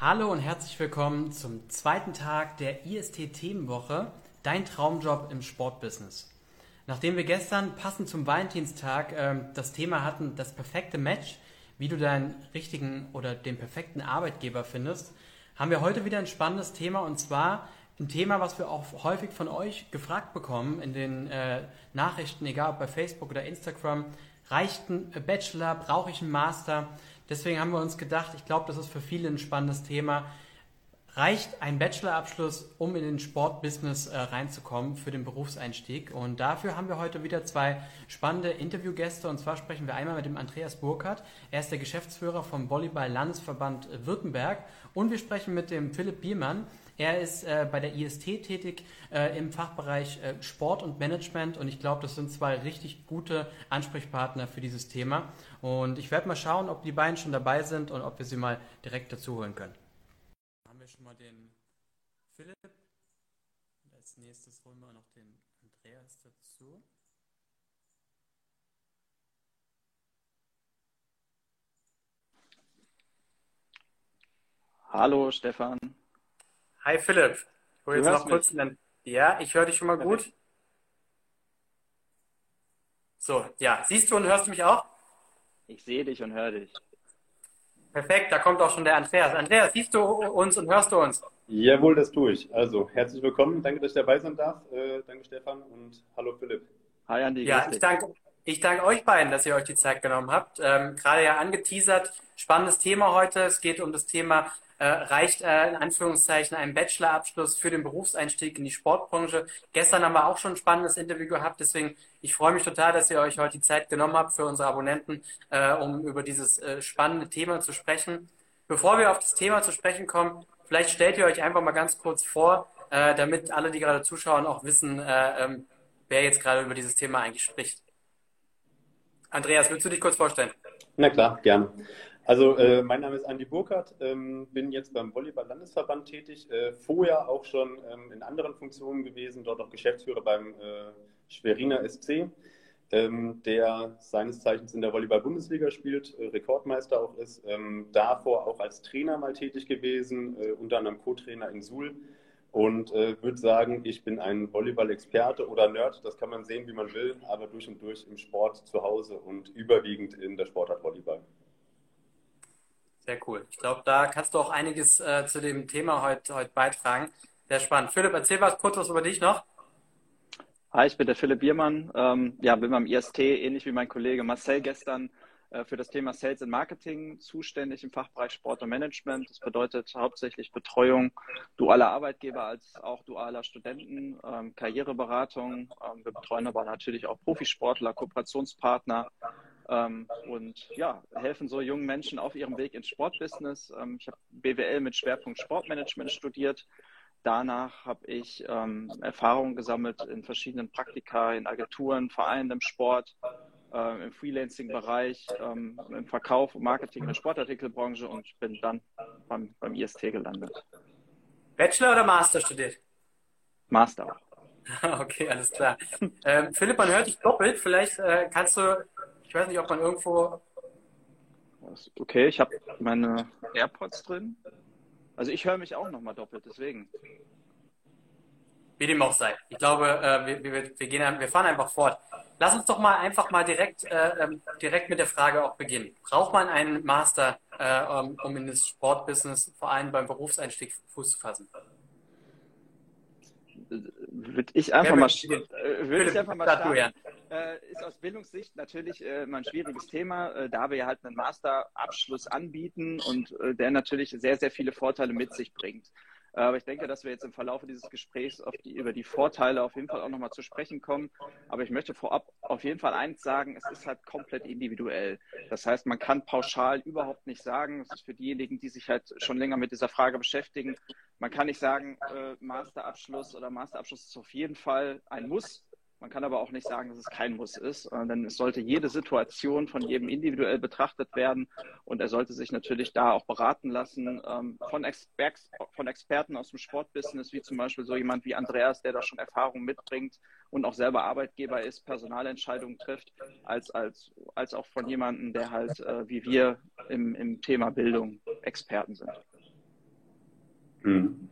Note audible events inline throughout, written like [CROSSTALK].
Hallo und herzlich willkommen zum zweiten Tag der IST Themenwoche, dein Traumjob im Sportbusiness. Nachdem wir gestern passend zum Valentinstag äh, das Thema hatten, das perfekte Match, wie du deinen richtigen oder den perfekten Arbeitgeber findest, haben wir heute wieder ein spannendes Thema und zwar ein Thema, was wir auch häufig von euch gefragt bekommen in den äh, Nachrichten, egal ob bei Facebook oder Instagram. Reicht ein Bachelor? Brauche ich einen Master? Deswegen haben wir uns gedacht, ich glaube, das ist für viele ein spannendes Thema. Reicht ein Bachelorabschluss, um in den Sportbusiness äh, reinzukommen für den Berufseinstieg? Und dafür haben wir heute wieder zwei spannende Interviewgäste. Und zwar sprechen wir einmal mit dem Andreas Burkhardt. Er ist der Geschäftsführer vom Volleyball-Landesverband Württemberg. Und wir sprechen mit dem Philipp Biermann. Er ist äh, bei der IST tätig äh, im Fachbereich äh, Sport und Management und ich glaube, das sind zwei richtig gute Ansprechpartner für dieses Thema. Und ich werde mal schauen, ob die beiden schon dabei sind und ob wir sie mal direkt dazu holen können. Dann haben wir schon mal den Philipp und als nächstes holen wir noch den Andreas dazu. Hallo Stefan. Hi Philipp. Ich hole jetzt noch kurz einen. Ja, ich höre dich schon mal gut. So, ja. Siehst du und hörst du mich auch? Ich sehe dich und höre dich. Perfekt, da kommt auch schon der Andreas. Andreas, siehst du uns und hörst du uns? Jawohl, das tue ich. Also, herzlich willkommen. Danke, dass ich dabei sein darf. Äh, danke, Stefan. Und hallo, Philipp. Hi, Andi. Ja, ich danke, ich danke euch beiden, dass ihr euch die Zeit genommen habt. Ähm, gerade ja angeteasert. Spannendes Thema heute. Es geht um das Thema äh, reicht äh, in Anführungszeichen ein Bachelorabschluss für den Berufseinstieg in die Sportbranche. Gestern haben wir auch schon ein spannendes Interview gehabt, deswegen ich freue mich total, dass ihr euch heute die Zeit genommen habt für unsere Abonnenten, äh, um über dieses äh, spannende Thema zu sprechen. Bevor wir auf das Thema zu sprechen kommen, vielleicht stellt ihr euch einfach mal ganz kurz vor, äh, damit alle, die gerade zuschauen, auch wissen, äh, ähm, wer jetzt gerade über dieses Thema eigentlich spricht. Andreas, willst du dich kurz vorstellen? Na klar, gerne. Also äh, mein Name ist Andi Burkhardt, ähm, bin jetzt beim Volleyball-Landesverband tätig, äh, vorher auch schon ähm, in anderen Funktionen gewesen, dort auch Geschäftsführer beim äh, Schweriner SC, ähm, der seines Zeichens in der Volleyball-Bundesliga spielt, äh, Rekordmeister auch ist, ähm, davor auch als Trainer mal tätig gewesen, äh, unter anderem Co-Trainer in Suhl und äh, würde sagen, ich bin ein Volleyball-Experte oder Nerd, das kann man sehen, wie man will, aber durch und durch im Sport zu Hause und überwiegend in der Sportart Volleyball. Sehr cool. Ich glaube, da kannst du auch einiges äh, zu dem Thema heute, heute beitragen. Sehr spannend. Philipp, erzähl mal kurz was über dich noch. Hi, ich bin der Philipp Biermann. Ähm, ja, bin beim IST, ähnlich wie mein Kollege Marcel gestern, äh, für das Thema Sales and Marketing zuständig im Fachbereich Sport und Management. Das bedeutet hauptsächlich Betreuung dualer Arbeitgeber als auch dualer Studenten, ähm, Karriereberatung. Ähm, wir betreuen aber natürlich auch Profisportler, Kooperationspartner, ähm, und ja, helfen so jungen Menschen auf ihrem Weg ins Sportbusiness. Ähm, ich habe BWL mit Schwerpunkt Sportmanagement studiert. Danach habe ich ähm, Erfahrungen gesammelt in verschiedenen Praktika, in Agenturen, Vereinen im Sport, äh, im Freelancing-Bereich, ähm, im Verkauf und Marketing in der Sportartikelbranche und bin dann beim, beim IST gelandet. Bachelor oder Master studiert? Master. [LAUGHS] Okay, alles klar. Ähm, Philipp, man hört dich doppelt. Vielleicht äh, kannst du ich weiß nicht, ob man irgendwo. Okay, ich habe meine AirPods drin. Also ich höre mich auch nochmal doppelt, deswegen. Wie dem auch sei. Ich glaube, äh, wir, wir, wir, gehen, wir fahren einfach fort. Lass uns doch mal einfach mal direkt, äh, ähm, direkt mit der Frage auch beginnen. Braucht man einen Master, äh, um in das Sportbusiness vor allem beim Berufseinstieg Fuß zu fassen? würde ich einfach mal, äh, würde ich einfach mal starten. Äh, ist aus Bildungssicht natürlich äh, mal ein schwieriges Thema, äh, da wir halt einen Masterabschluss anbieten und äh, der natürlich sehr, sehr viele Vorteile mit sich bringt. Äh, aber ich denke, dass wir jetzt im Verlauf dieses Gesprächs die, über die Vorteile auf jeden Fall auch nochmal zu sprechen kommen. Aber ich möchte vorab auf jeden Fall eins sagen, es ist halt komplett individuell. Das heißt, man kann pauschal überhaupt nicht sagen, das ist für diejenigen, die sich halt schon länger mit dieser Frage beschäftigen, man kann nicht sagen, äh, Masterabschluss oder Masterabschluss ist auf jeden Fall ein Muss. Man kann aber auch nicht sagen, dass es kein Muss ist, denn es sollte jede Situation von jedem individuell betrachtet werden und er sollte sich natürlich da auch beraten lassen ähm, von, Exper von Experten aus dem Sportbusiness, wie zum Beispiel so jemand wie Andreas, der da schon Erfahrung mitbringt und auch selber Arbeitgeber ist, Personalentscheidungen trifft, als, als, als auch von jemandem, der halt äh, wie wir im, im Thema Bildung Experten sind. Hm.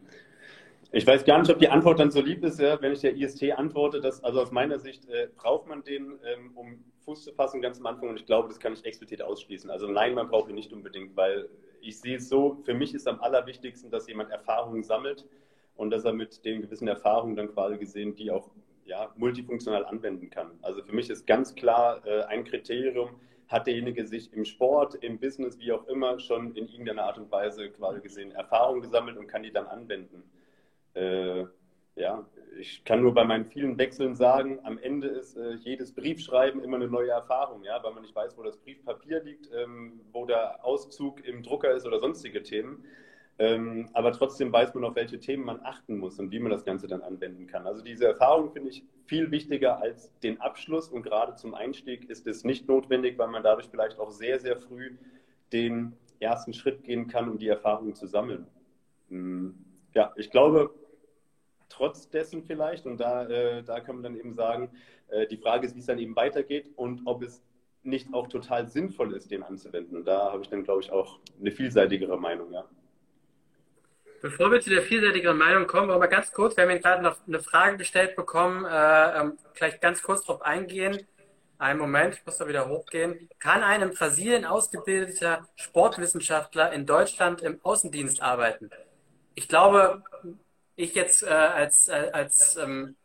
Ich weiß gar nicht, ob die Antwort dann so lieb ist, ja, wenn ich der IST antworte. Dass, also aus meiner Sicht äh, braucht man den, ähm, um Fuß zu fassen, ganz am Anfang. Und ich glaube, das kann ich explizit ausschließen. Also nein, man braucht ihn nicht unbedingt, weil ich sehe es so, für mich ist am allerwichtigsten, dass jemand Erfahrungen sammelt und dass er mit den gewissen Erfahrungen dann quasi gesehen, die auch ja, multifunktional anwenden kann. Also für mich ist ganz klar äh, ein Kriterium, hat derjenige sich im Sport, im Business, wie auch immer, schon in irgendeiner Art und Weise quasi gesehen Erfahrungen gesammelt und kann die dann anwenden. Äh, ja, ich kann nur bei meinen vielen Wechseln sagen, am Ende ist äh, jedes Briefschreiben immer eine neue Erfahrung, ja, weil man nicht weiß, wo das Briefpapier liegt, ähm, wo der Auszug im Drucker ist oder sonstige Themen. Ähm, aber trotzdem weiß man, auf welche Themen man achten muss und wie man das Ganze dann anwenden kann. Also diese Erfahrung finde ich viel wichtiger als den Abschluss und gerade zum Einstieg ist es nicht notwendig, weil man dadurch vielleicht auch sehr, sehr früh den ersten Schritt gehen kann, um die Erfahrung zu sammeln. Hm, ja, ich glaube, trotz dessen vielleicht, und da, äh, da kann man dann eben sagen, äh, die Frage ist, wie es dann eben weitergeht und ob es nicht auch total sinnvoll ist, den anzuwenden. Und da habe ich dann, glaube ich, auch eine vielseitigere Meinung, ja. Bevor wir zu der vielseitigeren Meinung kommen, wollen wir ganz kurz, wir haben gerade noch eine Frage gestellt bekommen, äh, ähm, vielleicht ganz kurz darauf eingehen. Einen Moment, ich muss da wieder hochgehen. Kann ein in Brasilien ausgebildeter Sportwissenschaftler in Deutschland im Außendienst arbeiten? Ich glaube, ich jetzt äh, als, äh, als ähm,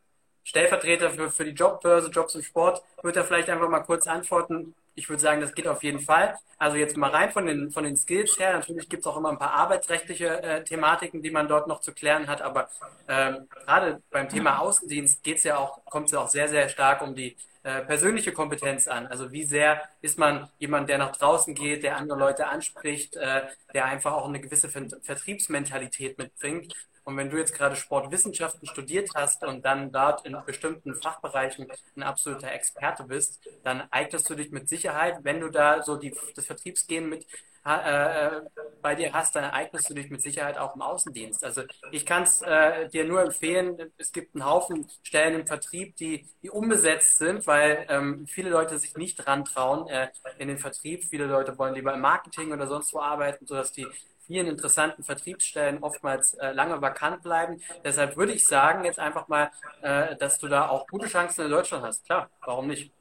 Stellvertreter für, für die Jobbörse, Jobs im Sport, würde da vielleicht einfach mal kurz antworten, ich würde sagen, das geht auf jeden Fall. Also jetzt mal rein von den, von den Skills her. Natürlich gibt es auch immer ein paar arbeitsrechtliche äh, Thematiken, die man dort noch zu klären hat. Aber ähm, gerade beim Thema Außendienst geht's ja auch, kommt es ja auch sehr, sehr stark um die äh, persönliche Kompetenz an. Also wie sehr ist man jemand, der nach draußen geht, der andere Leute anspricht, äh, der einfach auch eine gewisse Vertriebsmentalität mitbringt. Und wenn du jetzt gerade Sportwissenschaften studiert hast und dann dort in bestimmten Fachbereichen ein absoluter Experte bist, dann eignest du dich mit Sicherheit, wenn du da so die, das Vertriebsgehen mit äh, bei dir hast, dann eignest du dich mit Sicherheit auch im Außendienst. Also ich kann es äh, dir nur empfehlen, es gibt einen Haufen Stellen im Vertrieb, die, die unbesetzt sind, weil ähm, viele Leute sich nicht rantrauen äh, in den Vertrieb. Viele Leute wollen lieber im Marketing oder sonst wo arbeiten, sodass die vielen interessanten Vertriebsstellen oftmals äh, lange vakant bleiben. Deshalb würde ich sagen, jetzt einfach mal, äh, dass du da auch gute Chancen in Deutschland hast. Klar, warum nicht?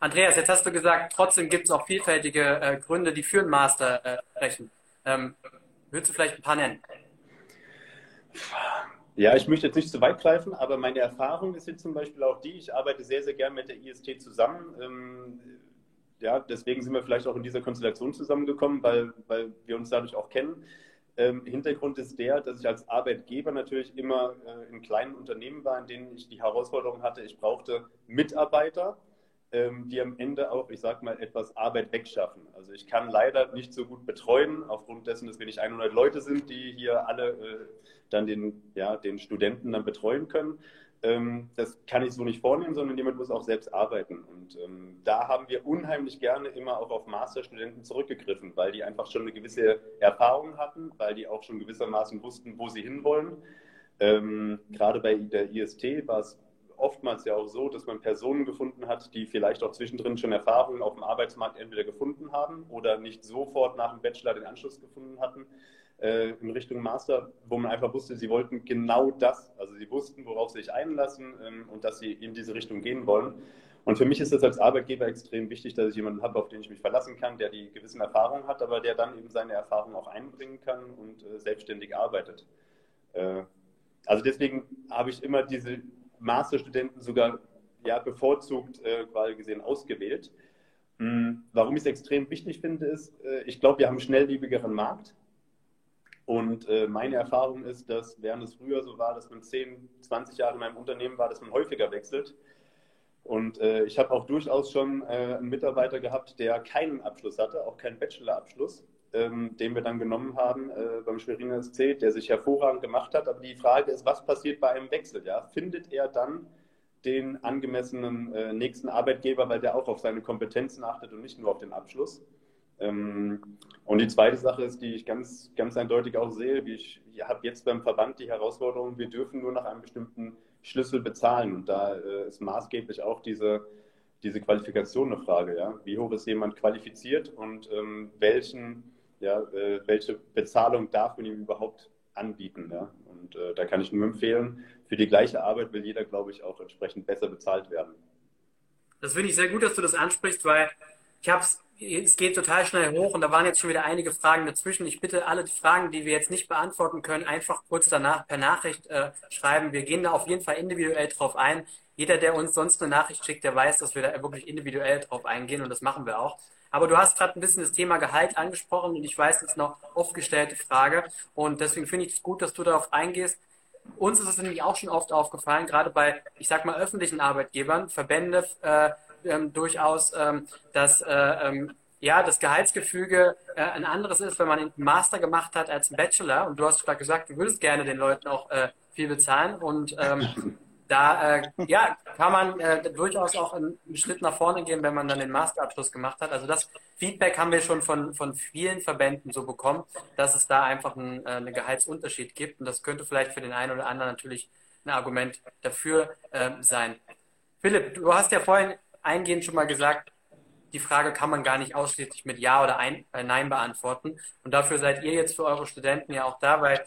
Andreas, jetzt hast du gesagt, trotzdem gibt es auch vielfältige äh, Gründe, die für einen Master äh, sprechen. Ähm, würdest du vielleicht ein paar nennen? Ja, ich möchte jetzt nicht zu weit greifen, aber meine Erfahrung ist jetzt zum Beispiel auch die, ich arbeite sehr, sehr gern mit der IST zusammen. Ähm, ja, deswegen sind wir vielleicht auch in dieser Konstellation zusammengekommen, weil, weil wir uns dadurch auch kennen. Ähm, Hintergrund ist der, dass ich als Arbeitgeber natürlich immer äh, in kleinen Unternehmen war, in denen ich die Herausforderung hatte, ich brauchte Mitarbeiter, ähm, die am Ende auch, ich sag mal, etwas Arbeit wegschaffen. Also ich kann leider nicht so gut betreuen, aufgrund dessen, dass wir nicht 100 Leute sind, die hier alle äh, dann den, ja, den Studenten dann betreuen können ähm, das kann ich so nicht vornehmen, sondern jemand muss auch selbst arbeiten. Und ähm, da haben wir unheimlich gerne immer auch auf Masterstudenten zurückgegriffen, weil die einfach schon eine gewisse Erfahrung hatten, weil die auch schon gewissermaßen wussten, wo sie hinwollen. Ähm, gerade bei der IST war es oftmals ja auch so, dass man Personen gefunden hat, die vielleicht auch zwischendrin schon Erfahrungen auf dem Arbeitsmarkt entweder gefunden haben oder nicht sofort nach dem Bachelor den Anschluss gefunden hatten äh, in Richtung Master, wo man einfach wusste, sie wollten genau das. Also sie wussten, worauf sie sich einlassen ähm, und dass sie in diese Richtung gehen wollen. Und für mich ist es als Arbeitgeber extrem wichtig, dass ich jemanden habe, auf den ich mich verlassen kann, der die gewissen Erfahrungen hat, aber der dann eben seine Erfahrungen auch einbringen kann und äh, selbstständig arbeitet. Äh, also deswegen habe ich immer diese Masterstudenten sogar ja, bevorzugt äh, quasi gesehen ausgewählt. Mhm. Warum ich es extrem wichtig finde, ist, äh, ich glaube, wir haben einen schnelllebigeren Markt. Und äh, meine Erfahrung ist, dass während es früher so war, dass man 10, 20 Jahre in einem Unternehmen war, dass man häufiger wechselt. Und äh, ich habe auch durchaus schon äh, einen Mitarbeiter gehabt, der keinen Abschluss hatte, auch keinen Bachelorabschluss, ähm, den wir dann genommen haben äh, beim Schweriner SC, der sich hervorragend gemacht hat. Aber die Frage ist, was passiert bei einem Wechsel? Ja? Findet er dann den angemessenen äh, nächsten Arbeitgeber, weil der auch auf seine Kompetenzen achtet und nicht nur auf den Abschluss? Ähm, und die zweite Sache ist, die ich ganz, ganz eindeutig auch sehe, wie ich, ich habe jetzt beim Verband die Herausforderung, wir dürfen nur nach einem bestimmten Schlüssel bezahlen. Und da äh, ist maßgeblich auch diese, diese Qualifikation eine Frage. Ja? Wie hoch ist jemand qualifiziert und ähm, welchen ja, äh, welche Bezahlung darf man ihm überhaupt anbieten. Ja? Und äh, da kann ich nur empfehlen, für die gleiche Arbeit will jeder, glaube ich, auch entsprechend besser bezahlt werden. Das finde ich sehr gut, dass du das ansprichst, weil ich habe es, es geht total schnell hoch und da waren jetzt schon wieder einige Fragen dazwischen. Ich bitte alle die Fragen, die wir jetzt nicht beantworten können, einfach kurz danach per Nachricht äh, schreiben. Wir gehen da auf jeden Fall individuell drauf ein. Jeder, der uns sonst eine Nachricht schickt, der weiß, dass wir da wirklich individuell drauf eingehen und das machen wir auch. Aber du hast gerade ein bisschen das Thema Gehalt angesprochen und ich weiß, das ist noch oft gestellte Frage und deswegen finde ich es gut, dass du darauf eingehst. Uns ist es nämlich auch schon oft aufgefallen, gerade bei, ich sag mal, öffentlichen Arbeitgebern, Verbände äh, ähm, durchaus, ähm, dass äh, ähm, ja, das Gehaltsgefüge äh, ein anderes ist, wenn man einen Master gemacht hat als einen Bachelor. Und du hast gerade gesagt, du würdest gerne den Leuten auch äh, viel bezahlen. Und ähm, da äh, ja, kann man äh, durchaus auch einen, Schritt nach vorne gehen, wenn man dann den Masterabschluss gemacht hat. Also das Feedback haben wir schon von, von vielen Verbänden so bekommen, dass es da einfach einen, äh, einen Gehaltsunterschied gibt. Und das könnte vielleicht für den einen oder anderen natürlich ein Argument dafür äh, sein. Philipp, du hast ja vorhin eingehend schon mal gesagt, die Frage kann man gar nicht ausschließlich mit Ja oder äh, Nein beantworten. Und dafür seid ihr jetzt für eure Studenten ja auch da, weil ähm,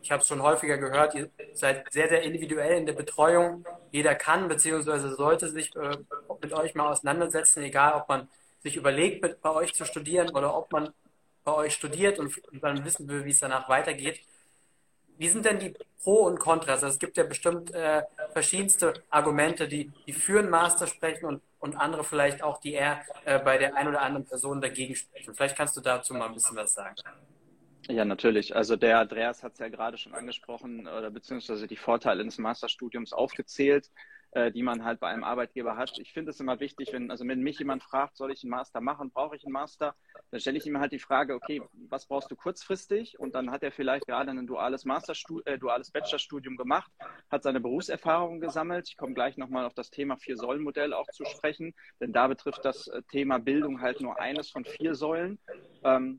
ich habe es schon häufiger gehört, ihr seid sehr, sehr individuell in der Betreuung. Jeder kann bzw. sollte sich äh, mit euch mal auseinandersetzen, egal ob man sich überlegt, bei euch zu studieren oder ob man bei euch studiert und, dann wissen will, wie es danach weitergeht. Wie sind denn die Pro und Kontras? Also es gibt ja bestimmt äh, verschiedenste Argumente, die, die für einen Master sprechen und, und andere vielleicht auch, die eher äh, bei der einen oder anderen Person dagegen sprechen. Vielleicht kannst du dazu mal ein bisschen was sagen. Ja, natürlich. Also der Andreas hat es ja gerade schon angesprochen oder beziehungsweise die Vorteile des Masterstudiums aufgezählt, äh, die man halt bei einem Arbeitgeber hat. Ich finde es immer wichtig, wenn, also wenn mich jemand fragt, soll ich einen Master machen, brauche ich einen Master, dann stelle ich ihm halt die Frage, okay, was brauchst du kurzfristig? Und dann hat er vielleicht gerade ein duales Masterstudium, äh, duales Bachelorstudium gemacht, hat seine Berufserfahrung gesammelt. Ich komme gleich nochmal auf das Thema Vier-Säulen-Modell auch zu sprechen, denn da betrifft das äh, Thema Bildung halt nur eines von vier Säulen. Ähm,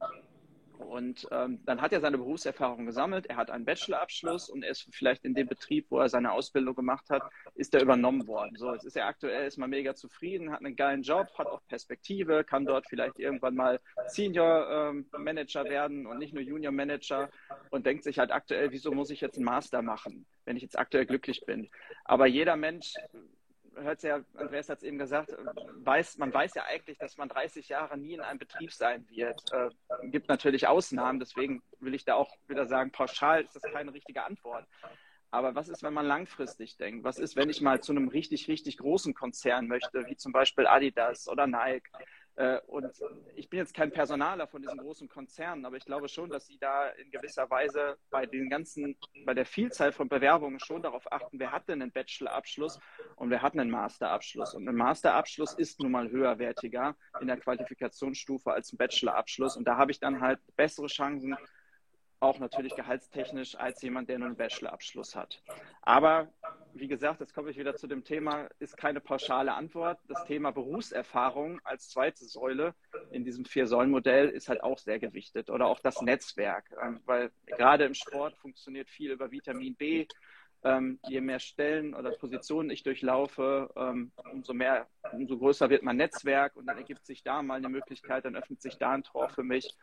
und ähm, dann hat er seine Berufserfahrung gesammelt, er hat einen Bachelorabschluss und er ist vielleicht in dem Betrieb, wo er seine Ausbildung gemacht hat, ist er übernommen worden. So, jetzt ist er aktuell, ist mal mega zufrieden, hat einen geilen Job, hat auch Perspektive, kann dort vielleicht irgendwann mal Senior ähm, Manager werden und nicht nur Junior Manager und denkt sich halt aktuell, wieso muss ich jetzt einen Master machen, wenn ich jetzt aktuell glücklich bin. Aber jeder Mensch hört ja, Andreas hat es eben gesagt, weiß, man weiß ja eigentlich, dass man 30 Jahre nie in einem Betrieb sein wird. Äh, gibt natürlich Ausnahmen, deswegen will ich da auch wieder sagen, pauschal ist das keine richtige Antwort. Aber was ist, wenn man langfristig denkt? Was ist, wenn ich mal zu einem richtig, richtig großen Konzern möchte, wie zum Beispiel Adidas oder Nike? Äh, und ich bin jetzt kein Personaler von diesen großen Konzernen, aber ich glaube schon, dass sie da in gewisser Weise bei den ganzen, bei der Vielzahl von Bewerbungen schon darauf achten, wer hat denn einen Bachelorabschluss und wer hat einen Masterabschluss. Und ein Masterabschluss ist nun mal höherwertiger in der Qualifikationsstufe als ein Bachelorabschluss. Und da habe ich dann halt bessere Chancen, auch natürlich gehaltstechnisch als jemand, der nur einen Bachelorabschluss hat. Aber wie gesagt, jetzt komme ich wieder zu dem Thema, ist keine pauschale Antwort. Das Thema Berufserfahrung als zweite Säule in diesem Vier-Säulen-Modell ist halt auch sehr gewichtet oder auch das Netzwerk, ähm, weil gerade im Sport funktioniert viel über Vitamin B. Ähm, je mehr Stellen oder Positionen ich durchlaufe, ähm, umso mehr, umso größer wird mein Netzwerk und dann ergibt sich da mal eine Möglichkeit, dann öffnet sich da ein Tor für mich.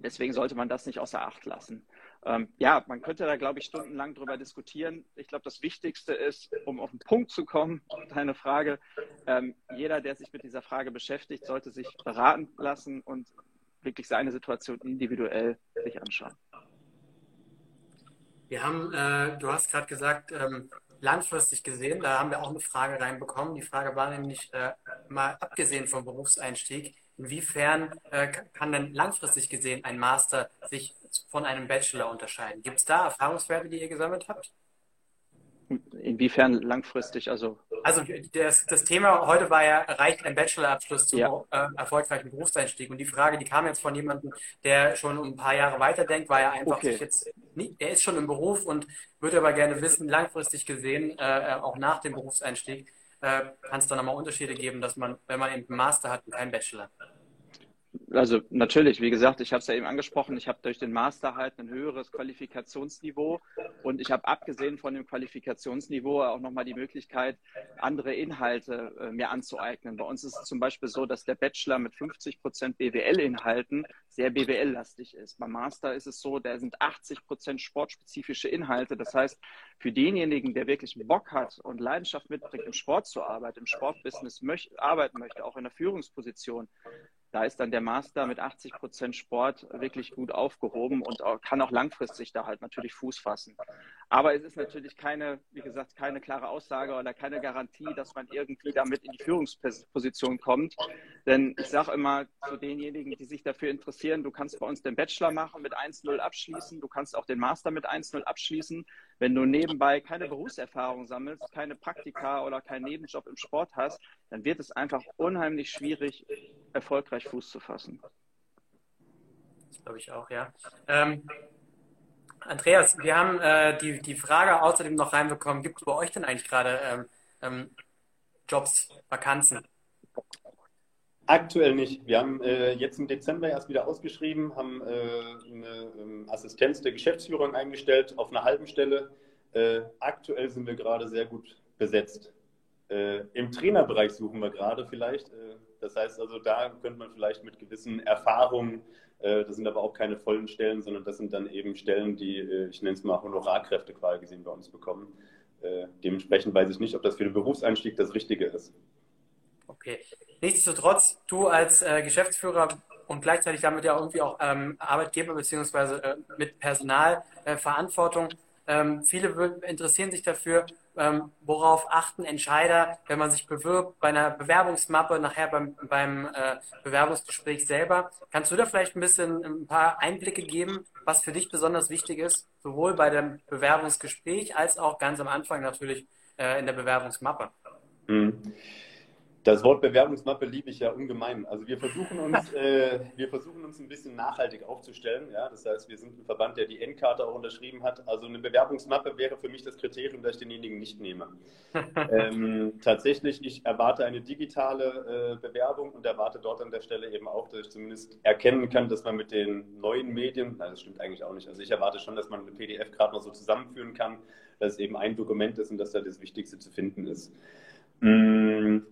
Deswegen sollte man das nicht außer Acht lassen. Ähm, ja, man könnte da, glaube ich, stundenlang drüber diskutieren. Ich glaube, das Wichtigste ist, um auf den Punkt zu kommen, [LAUGHS] deine Frage, ähm, jeder, der sich mit dieser Frage beschäftigt, sollte sich beraten lassen und wirklich seine Situation individuell sich anschauen. Wir haben, äh, du hast gerade gesagt, ähm, langfristig gesehen, da haben wir auch eine Frage reinbekommen. Die Frage war nämlich äh, mal abgesehen vom Berufseinstieg, Inwiefern äh, kann denn langfristig gesehen ein Master sich von einem Bachelor unterscheiden? Gibt es da Erfahrungswerte, die ihr gesammelt habt? Inwiefern langfristig? Also, also das, das Thema heute war ja, reicht ein Bachelorabschluss zum ja. äh, erfolgreichen Berufseinstieg? Und die Frage, die kam jetzt von jemandem, der schon um ein paar Jahre weiterdenkt, war ja einfach, okay. jetzt, er ist schon im Beruf und würde aber gerne wissen, langfristig gesehen, äh, auch nach dem Berufseinstieg, äh, kann es dann nochmal Unterschiede geben, dass man, wenn man eben einen Master hat und keinen Bachelor? Also natürlich, wie gesagt, ich habe es ja eben angesprochen, ich habe durch den Master halt ein höheres Qualifikationsniveau und ich habe abgesehen von dem Qualifikationsniveau auch nochmal die Möglichkeit, andere Inhalte äh, mir anzueignen. Bei uns ist es zum Beispiel so, dass der Bachelor mit 50 Prozent BWL-Inhalten sehr BWL-lastig ist. Beim Master ist es so, da sind 80 Prozent sportspezifische Inhalte. Das heißt, für denjenigen, der wirklich Bock hat und Leidenschaft mitbringt, im Sport zu arbeiten, im Sportbusiness möcht arbeiten möchte, auch in der Führungsposition, da ist dann der Master mit 80 Prozent Sport wirklich gut aufgehoben und kann auch langfristig da halt natürlich Fuß fassen. Aber es ist natürlich keine, wie gesagt, keine klare Aussage oder keine Garantie, dass man irgendwie damit in die Führungsposition kommt. Denn ich sage immer zu denjenigen, die sich dafür interessieren, du kannst bei uns den Bachelor machen, mit 1-0 abschließen, du kannst auch den Master mit 1-0 abschließen. Wenn du nebenbei keine Berufserfahrung sammelst, keine Praktika oder keinen Nebenjob im Sport hast, dann wird es einfach unheimlich schwierig, erfolgreich Fuß zu fassen. Das glaube ich auch, ja. Ähm, Andreas, wir haben äh, die, die Frage außerdem noch reinbekommen, gibt es bei euch denn eigentlich gerade ähm, ähm, Jobs, Vakanzen? Aktuell nicht. Wir haben äh, jetzt im Dezember erst wieder ausgeschrieben, haben äh, eine ähm, Assistenz der Geschäftsführung eingestellt auf einer halben Stelle. Äh, aktuell sind wir gerade sehr gut besetzt. Äh, Im Trainerbereich suchen wir gerade vielleicht. Äh, das heißt also, da könnte man vielleicht mit gewissen Erfahrungen, das sind aber auch keine vollen Stellen, sondern das sind dann eben Stellen, die, ich nenne es mal Honorarkräfte quasi gesehen bei uns bekommen. dementsprechend weiß ich nicht, ob das für den Berufseinstieg das Richtige ist. Okay. Nichtsdestotrotz, du als äh, Geschäftsführer und gleichzeitig damit ja irgendwie auch ähm, Arbeitgeber beziehungsweise äh, mit Personalverantwortung, äh, ähm, viele interessieren sich dafür, ähm, worauf achten Entscheider, wenn man sich bewirbt bei einer Bewerbungsmappe, nachher beim, beim äh, Bewerbungsgespräch selber. Kannst du da vielleicht ein bisschen ein paar Einblicke geben, was für dich besonders wichtig ist, sowohl bei dem Bewerbungsgespräch als auch ganz am Anfang natürlich äh, in der Bewerbungsmappe? Mhm. Das Wort Bewerbungsmappe liebe ich ja ungemein. Also wir versuchen uns, äh, wir versuchen uns ein bisschen nachhaltig aufzustellen. Ja? Das heißt, wir sind ein Verband, der die Endkarte auch unterschrieben hat. Also eine Bewerbungsmappe wäre für mich das Kriterium, dass ich denjenigen nicht nehme. [LAUGHS] ähm, tatsächlich, ich erwarte eine digitale äh, Bewerbung und erwarte dort an der Stelle eben auch, dass ich zumindest erkennen kann, dass man mit den neuen Medien, nein, das stimmt eigentlich auch nicht. Also ich erwarte schon, dass man eine PDF gerade noch so zusammenführen kann, dass es eben ein Dokument ist und dass da das Wichtigste zu finden ist. Mmh.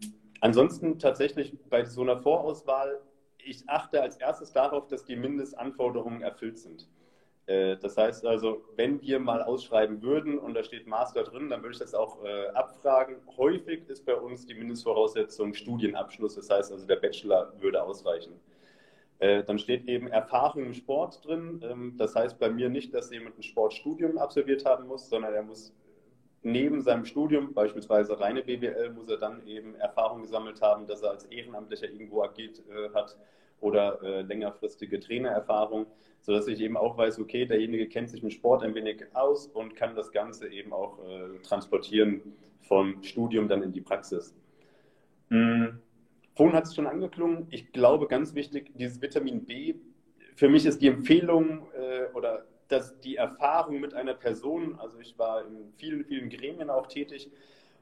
Ansonsten tatsächlich bei so einer Vorauswahl, ich achte als erstes darauf, dass die Mindestanforderungen erfüllt sind. Äh, das heißt also, wenn wir mal ausschreiben würden und da steht Master drin, dann würde ich das auch äh, abfragen. Häufig ist bei uns die Mindestvoraussetzung Studienabschluss, das heißt also der Bachelor würde ausreichen. Äh, dann steht eben Erfahrung im Sport drin. Ähm, das heißt bei mir nicht, dass jemand ein Sportstudium absolviert haben muss, sondern er muss neben seinem Studium, beispielsweise reine BWL, muss er dann eben Erfahrung gesammelt haben, dass er als Ehrenamtlicher irgendwo agiert äh, hat oder äh, längerfristige Trainererfahrung, sodass ich eben auch weiß, okay, derjenige kennt sich mit Sport ein wenig aus und kann das Ganze eben auch äh, transportieren vom Studium dann in die Praxis. Hm. Vorhin hat es schon angeklungen, ich glaube ganz wichtig, dieses Vitamin B, für mich ist die Empfehlung äh, oder dass die Erfahrung mit einer Person, also ich war in vielen, vielen Gremien auch tätig,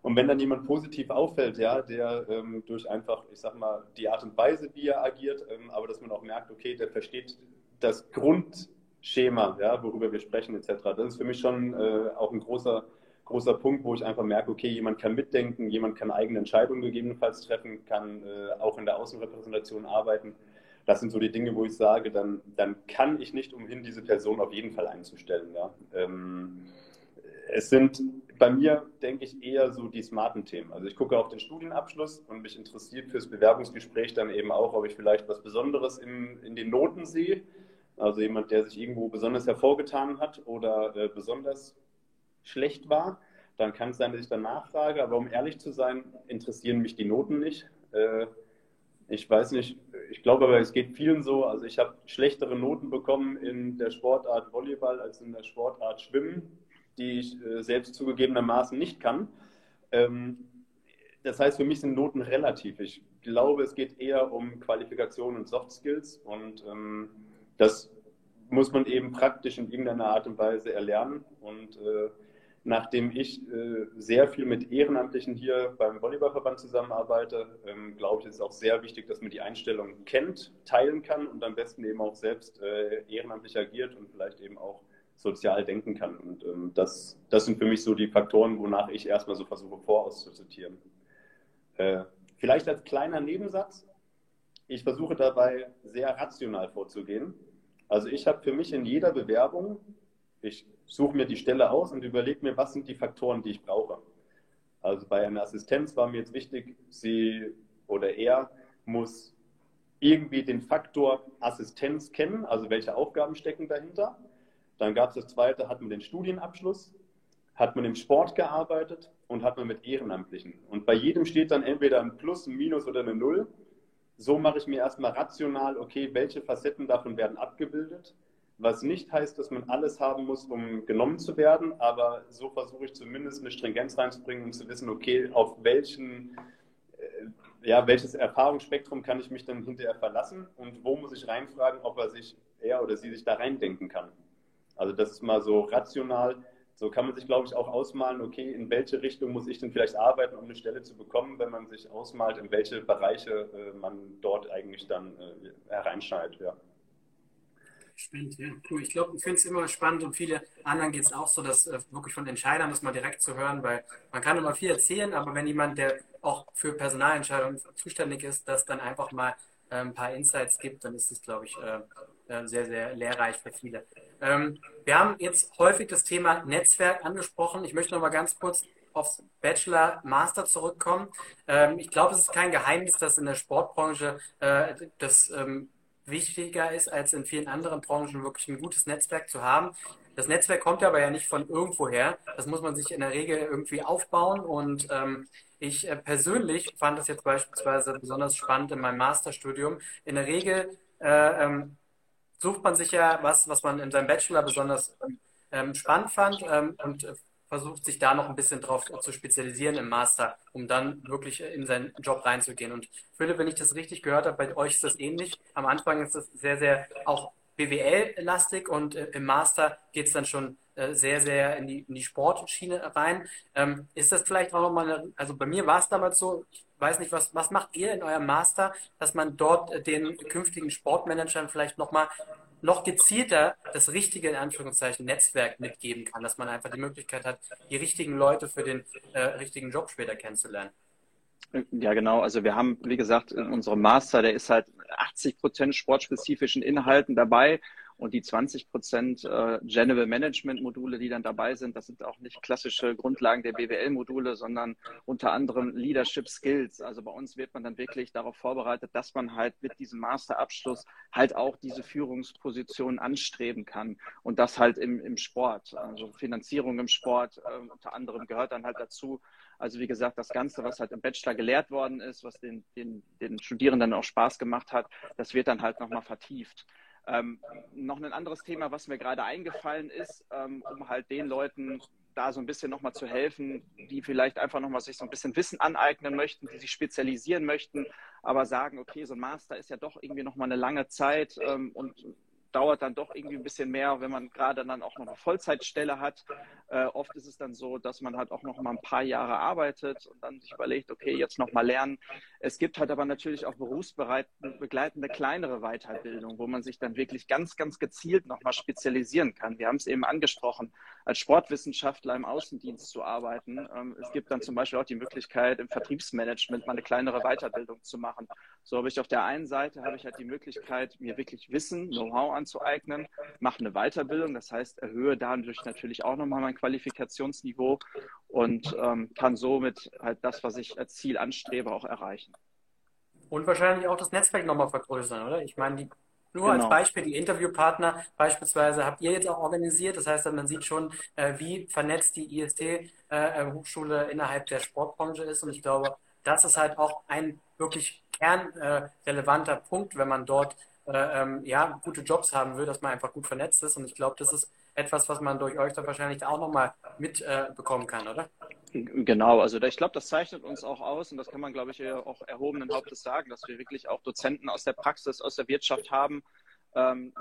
und wenn dann jemand positiv auffällt, ja, der ähm, durch einfach, ich sag mal, die Art und Weise, wie er agiert, ähm, aber dass man auch merkt, okay, der versteht das Grundschema, ja, worüber wir sprechen, etc. Das ist für mich schon äh, auch ein großer, großer Punkt, wo ich einfach merke, okay, jemand kann mitdenken, jemand kann eigene Entscheidungen gegebenenfalls treffen, kann äh, auch in der Außenrepräsentation arbeiten das sind so die Dinge, wo ich sage, dann, dann kann ich nicht umhin, diese Person auf jeden Fall einzustellen. Ja. Ähm, es sind bei mir, denke ich, eher so die smarten Themen. Also ich gucke auf den Studienabschluss und mich interessiert fürs Bewerbungsgespräch dann eben auch, ob ich vielleicht was Besonderes in, in den Noten sehe. Also jemand, der sich irgendwo besonders hervorgetan hat oder äh, besonders schlecht war. Dann kann es sein, dass ich dann nachfrage. Aber um ehrlich zu sein, interessieren mich die Noten nicht. Äh, ich weiß nicht, ich glaube aber, es geht vielen so. Also ich habe schlechtere Noten bekommen in der Sportart Volleyball als in der Sportart Schwimmen, die ich äh, selbst zugegebenermaßen nicht kann. Ähm, das heißt, für mich sind Noten relativ. Ich glaube, es geht eher um Qualifikation und Soft Skills und ähm, das muss man eben praktisch in irgendeiner Art und Weise erlernen. Und äh, nachdem ich äh, sehr viel mit Ehrenamtlichen hier beim Volleyballverband zusammenarbeite, ähm, glaube ich, ist es auch sehr wichtig, dass man die Einstellung kennt, teilen kann und am besten eben auch selbst äh, ehrenamtlich agiert und vielleicht eben auch sozial denken kann. Und ähm, das, das sind für mich so die Faktoren, wonach ich erstmal so versuche vorauszusortieren. Äh, vielleicht als kleiner Nebensatz, ich versuche dabei sehr rational vorzugehen. Also ich habe für mich in jeder Bewerbung, ich suche mir die Stelle aus und überlege mir, was sind die Faktoren, die ich brauche. Also bei einer Assistenz war mir jetzt wichtig, sie oder er muss irgendwie den Faktor Assistenz kennen, also welche Aufgaben stecken dahinter. Dann gab es das zweite, hat man den Studienabschluss, hat man im Sport gearbeitet und hat man mit Ehrenamtlichen. Und bei jedem steht dann entweder ein Plus, ein Minus oder eine Null. So mache ich mir erstmal rational, okay, welche Facetten davon werden abgebildet. Was nicht heißt, dass man alles haben muss, um genommen zu werden, aber so versuche ich zumindest eine Stringenz reinzubringen, um zu wissen, okay, auf welchen, äh, ja, welches Erfahrungsspektrum kann ich mich dann hinterher verlassen und wo muss ich reinfragen, ob er sich, er oder sie sich da reindenken kann. Also das ist mal so rational. So kann man sich, glaube ich, auch ausmalen, okay, in welche Richtung muss ich denn vielleicht arbeiten, um eine Stelle zu bekommen, wenn man sich ausmalt, in welche Bereiche äh, man dort eigentlich dann äh, hereinschneidet. Ja. Spannend, ja, cool. Ich glaube, ich finde es immer spannend und viele anderen geht es auch so, dass äh, wirklich von Entscheidern das mal direkt zu hören, weil man kann immer viel erzählen, aber wenn jemand, der auch für Personalentscheidungen zuständig ist, das dann einfach mal äh, ein paar Insights gibt, dann ist es, glaube ich, äh, äh, sehr, sehr lehrreich für viele. Ähm, wir haben jetzt häufig das Thema Netzwerk angesprochen. Ich möchte noch mal ganz kurz aufs Bachelor, Master zurückkommen. Ähm, ich glaube, es ist kein Geheimnis, dass in der Sportbranche äh, das ähm, wichtiger ist, als in vielen anderen Branchen wirklich ein gutes Netzwerk zu haben. Das Netzwerk kommt aber ja nicht von irgendwoher. Das muss man sich in der Regel irgendwie aufbauen. Und ähm, ich äh, persönlich fand das jetzt beispielsweise besonders spannend in meinem Masterstudium. In der Regel äh, ähm, sucht man sich ja was, was man in seinem Bachelor besonders ähm, spannend fand ähm, und versucht sich da noch ein bisschen drauf zu spezialisieren im Master, um dann wirklich in seinen Job reinzugehen. Und Philipp, wenn ich das richtig gehört habe, bei euch ist das ähnlich. Am Anfang ist es sehr, sehr auch BWL-lastig und äh, im Master geht es dann schon äh, sehr, sehr in die, in die Sportschiene rein. Ähm, ist das vielleicht auch nochmal, also bei mir war es damals so, ich weiß nicht, was, was macht ihr in eurem Master, dass man dort äh, den künftigen Sportmanagern vielleicht nochmal noch gezielter das richtige, in Anführungszeichen, Netzwerk mitgeben kann, dass man einfach die Möglichkeit hat, die richtigen Leute für den äh, richtigen Job später kennenzulernen. Ja, genau. Also wir haben, wie gesagt, in unserem Master, der ist halt 80 Prozent sportspezifischen Inhalten dabei und die 20 Prozent äh, General Management Module, die dann dabei sind, das sind auch nicht klassische Grundlagen der BWL Module, sondern unter anderem Leadership Skills. Also bei uns wird man dann wirklich darauf vorbereitet, dass man halt mit diesem Masterabschluss halt auch diese Führungspositionen anstreben kann. Und das halt im, im Sport. Also Finanzierung im Sport äh, unter anderem gehört dann halt dazu. Also wie gesagt, das Ganze, was halt im Bachelor gelehrt worden ist, was den, den, den Studierenden auch Spaß gemacht hat, das wird dann halt nochmal vertieft. Ähm, noch ein anderes Thema, was mir gerade eingefallen ist, ähm, um halt den Leuten da so ein bisschen nochmal zu helfen, die vielleicht einfach nochmal sich so ein bisschen Wissen aneignen möchten, die sich spezialisieren möchten, aber sagen, okay, so ein Master ist ja doch irgendwie nochmal eine lange Zeit ähm, und dauert dann doch irgendwie ein bisschen mehr, wenn man gerade dann auch noch eine Vollzeitstelle hat. Äh, oft ist es dann so, dass man halt auch noch mal ein paar Jahre arbeitet und dann sich überlegt, okay, jetzt noch mal lernen. Es gibt halt aber natürlich auch berufsbegleitende kleinere Weiterbildung, wo man sich dann wirklich ganz, ganz gezielt noch mal spezialisieren kann. Wir haben es eben angesprochen, als Sportwissenschaftler im Außendienst zu arbeiten. Ähm, es gibt dann zum Beispiel auch die Möglichkeit, im Vertriebsmanagement mal eine kleinere Weiterbildung zu machen. So habe ich auf der einen Seite habe ich halt die Möglichkeit, mir wirklich Wissen, Know-how anzueignen, mache eine Weiterbildung, das heißt, erhöhe dadurch natürlich auch nochmal mein Qualifikationsniveau und ähm, kann somit halt das, was ich als Ziel anstrebe, auch erreichen. Und wahrscheinlich auch das Netzwerk nochmal vergrößern, oder? Ich meine, die, nur genau. als Beispiel, die Interviewpartner beispielsweise habt ihr jetzt auch organisiert. Das heißt, man sieht schon, äh, wie vernetzt die IST-Hochschule äh, innerhalb der Sportbranche ist. Und ich glaube, das ist halt auch ein wirklich kernrelevanter Punkt, wenn man dort äh, ähm, ja, gute Jobs haben will, dass man einfach gut vernetzt ist. Und ich glaube, das ist etwas, was man durch euch dann wahrscheinlich auch nochmal mitbekommen äh, kann, oder? Genau, also ich glaube, das zeichnet uns auch aus und das kann man, glaube ich, auch erhobenen Hauptes sagen, dass wir wirklich auch Dozenten aus der Praxis, aus der Wirtschaft haben,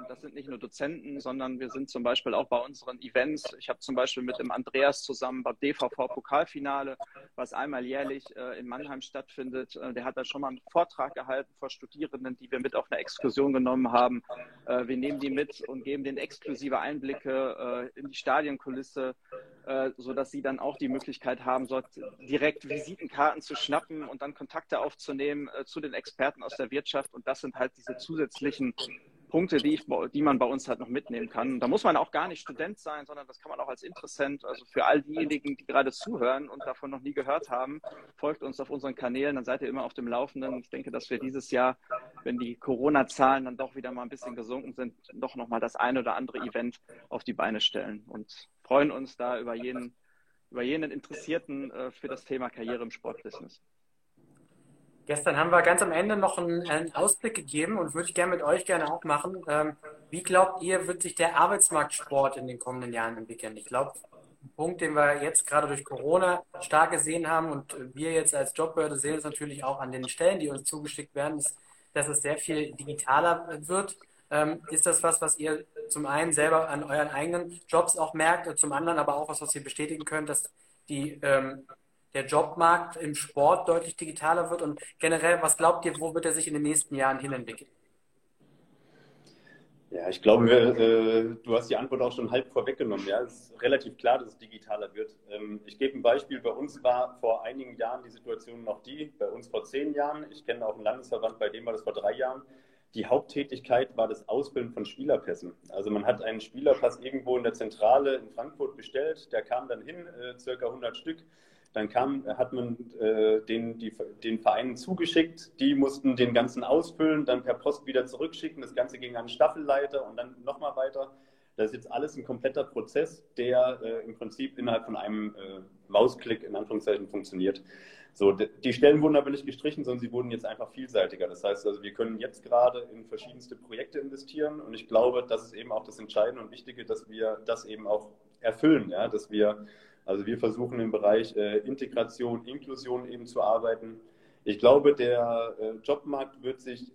das sind nicht nur Dozenten, sondern wir sind zum Beispiel auch bei unseren Events. Ich habe zum Beispiel mit dem Andreas zusammen beim DVV-Pokalfinale, was einmal jährlich äh, in Mannheim stattfindet. Äh, der hat da schon mal einen Vortrag gehalten vor Studierenden, die wir mit auf eine Exkursion genommen haben. Äh, wir nehmen die mit und geben denen exklusive Einblicke in die Stadionkulisse, sodass sie dann auch die Möglichkeit haben, dort direkt Visitenkarten zu schnappen und dann Kontakte aufzunehmen zu den Experten aus der Wirtschaft. Und das sind halt diese zusätzlichen Punkte, die, ich, die man bei uns halt noch mitnehmen kann. Da muss man auch gar nicht Student sein, sondern das kann man auch als Interessent. Also für all diejenigen, die gerade zuhören und davon noch nie gehört haben, folgt uns auf unseren Kanälen, dann seid ihr immer auf dem Laufenden. Ich denke, dass wir dieses Jahr, wenn die Corona-Zahlen dann doch wieder mal ein bisschen gesunken sind, doch nochmal das eine oder andere Event auf die Beine stellen und freuen uns da über jeden, über jeden Interessierten äh, für das Thema Karriere im Sportbusiness. Gestern haben wir ganz am Ende noch einen, einen Ausblick gegeben und würde ich gerne mit euch gerne auch machen. Ähm, wie glaubt ihr, wird sich der Arbeitsmarktsport in den kommenden Jahren entwickeln? Ich glaube, ein Punkt, den wir jetzt gerade durch Corona stark gesehen haben und wir jetzt als Jobbehörde sehen es natürlich auch an den Stellen, die uns zugeschickt werden, ist, dass es sehr viel digitaler wird. Ähm, ist das was, was ihr zum einen selber an euren eigenen Jobs auch merkt zum anderen aber auch was, was ihr bestätigen könnt, dass die ähm, der Jobmarkt im Sport deutlich digitaler wird? Und generell, was glaubt ihr, wo wird er sich in den nächsten Jahren hin entwickeln? Ja, ich glaube, äh, du hast die Antwort auch schon halb vorweggenommen. Ja, es ist relativ klar, dass es digitaler wird. Ähm, ich gebe ein Beispiel. Bei uns war vor einigen Jahren die Situation noch die, bei uns vor zehn Jahren. Ich kenne auch einen Landesverband, bei dem war das vor drei Jahren. Die Haupttätigkeit war das Ausbilden von Spielerpässen. Also man hat einen Spielerpass irgendwo in der Zentrale in Frankfurt bestellt. Der kam dann hin, äh, circa 100 Stück. Dann kam, hat man äh, den, die, den Vereinen zugeschickt, die mussten den ganzen ausfüllen, dann per Post wieder zurückschicken. Das Ganze ging an Staffelleiter und dann nochmal weiter. Das ist jetzt alles ein kompletter Prozess, der äh, im Prinzip innerhalb von einem äh, Mausklick in Anführungszeichen funktioniert. So, die Stellen wurden aber nicht gestrichen, sondern sie wurden jetzt einfach vielseitiger. Das heißt also, wir können jetzt gerade in verschiedenste Projekte investieren und ich glaube, das ist eben auch das Entscheidende und Wichtige, dass wir das eben auch erfüllen, ja, dass wir also wir versuchen im Bereich äh, Integration, Inklusion eben zu arbeiten. Ich glaube, der äh, Jobmarkt wird sich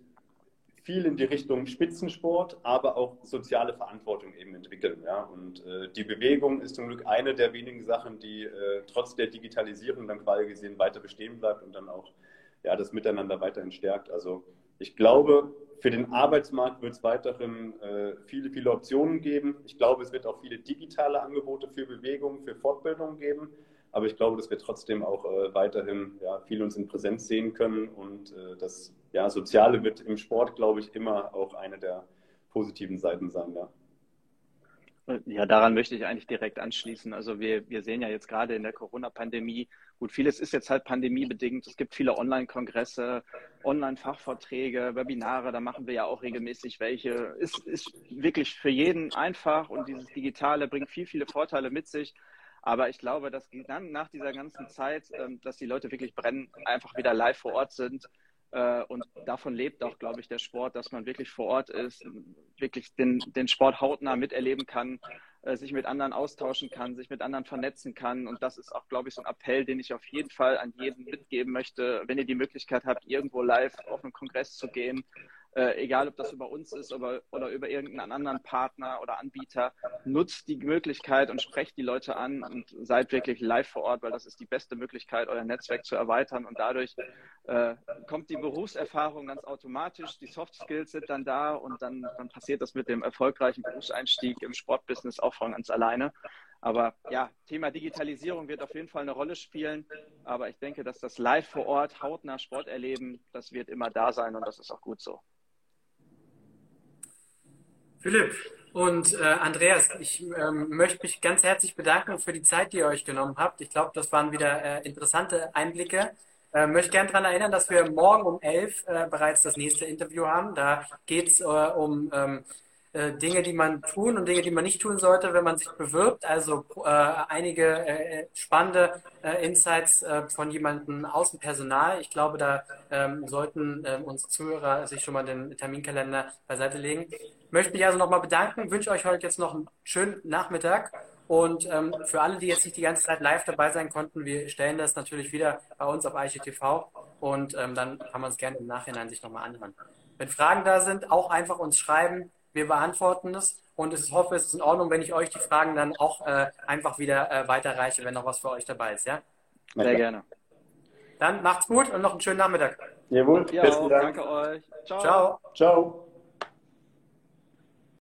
viel in die Richtung Spitzensport, aber auch soziale Verantwortung eben entwickeln. Ja? Und äh, die Bewegung ist zum Glück eine der wenigen Sachen, die äh, trotz der Digitalisierung dann quasi gesehen weiter bestehen bleibt und dann auch ja, das Miteinander weiterhin stärkt. Also ich glaube, für den Arbeitsmarkt wird es weiterhin äh, viele, viele Optionen geben. Ich glaube, es wird auch viele digitale Angebote für Bewegung, für Fortbildung geben. Aber ich glaube, dass wir trotzdem auch äh, weiterhin ja, viel uns in Präsenz sehen können. Und äh, das ja, Soziale wird im Sport, glaube ich, immer auch eine der positiven Seiten sein. Ja. Ja, daran möchte ich eigentlich direkt anschließen. Also wir, wir sehen ja jetzt gerade in der Corona-Pandemie, gut, vieles ist jetzt halt pandemiebedingt. Es gibt viele Online-Kongresse, Online-Fachvorträge, Webinare, da machen wir ja auch regelmäßig welche. Ist, ist wirklich für jeden einfach und dieses Digitale bringt viel, viele Vorteile mit sich. Aber ich glaube, dass dann nach dieser ganzen Zeit, ähm, dass die Leute wirklich brennen, einfach wieder live vor Ort sind und davon lebt auch, glaube ich, der Sport, dass man wirklich vor Ort ist, wirklich den, den Sport hautnah miterleben kann, äh, sich mit anderen austauschen kann, sich mit anderen vernetzen kann. Und das ist auch, glaube ich, so ein Appell, den ich auf jeden Fall an jeden mitgeben möchte, wenn ihr die Möglichkeit habt, irgendwo live auf einen Kongress zu gehen, äh, egal ob das über uns ist oder, oder über irgendeinen anderen Partner oder Anbieter, nutzt die Möglichkeit und sprecht die Leute an und seid wirklich live vor Ort, weil das ist die beste Möglichkeit, euer Netzwerk zu erweitern und dadurch äh, kommt die Berufserfahrung ganz automatisch, die Soft Skills sind dann da und dann, dann passiert das mit dem erfolgreichen Berufseinstieg im Sportbusiness auch von ganz alleine. Aber ja, Thema Digitalisierung wird auf jeden Fall eine Rolle spielen. Aber ich denke, dass das live vor Ort, hautnah Sport erleben, das wird immer da sein und das ist auch gut so. Philipp und äh, Andreas, ich ähm, möchte mich ganz herzlich bedanken für die Zeit, die ihr euch genommen habt. Ich glaube, das waren wieder äh, interessante Einblicke. Äh, möchte gerne daran erinnern, dass wir morgen um 11 äh, bereits das nächste Interview haben. Da geht es äh, um ähm, äh, Dinge, die man tun und Dinge, die man nicht tun sollte, wenn man sich bewirbt. Also äh, einige äh, spannende äh, Insights äh, von jemandem aus dem Personal. Ich glaube, da ähm, sollten äh, unsere Zuhörer sich schon mal den Terminkalender beiseite legen. Möchte mich also nochmal bedanken, wünsche euch heute jetzt noch einen schönen Nachmittag. Und ähm, für alle, die jetzt nicht die ganze Zeit live dabei sein konnten, wir stellen das natürlich wieder bei uns auf IGTV und ähm, dann kann man es gerne im Nachhinein sich nochmal anhören. Wenn Fragen da sind, auch einfach uns schreiben Wir beantworten es und ich hoffe, es ist in Ordnung, wenn ich euch die Fragen dann auch äh, einfach wieder äh, weiterreiche, wenn noch was für euch dabei ist. Ja? Sehr gerne. Dann macht's gut und noch einen schönen Nachmittag. Jawohl, ja, besten Dank. Danke euch. Ciao. Ciao. Ciao.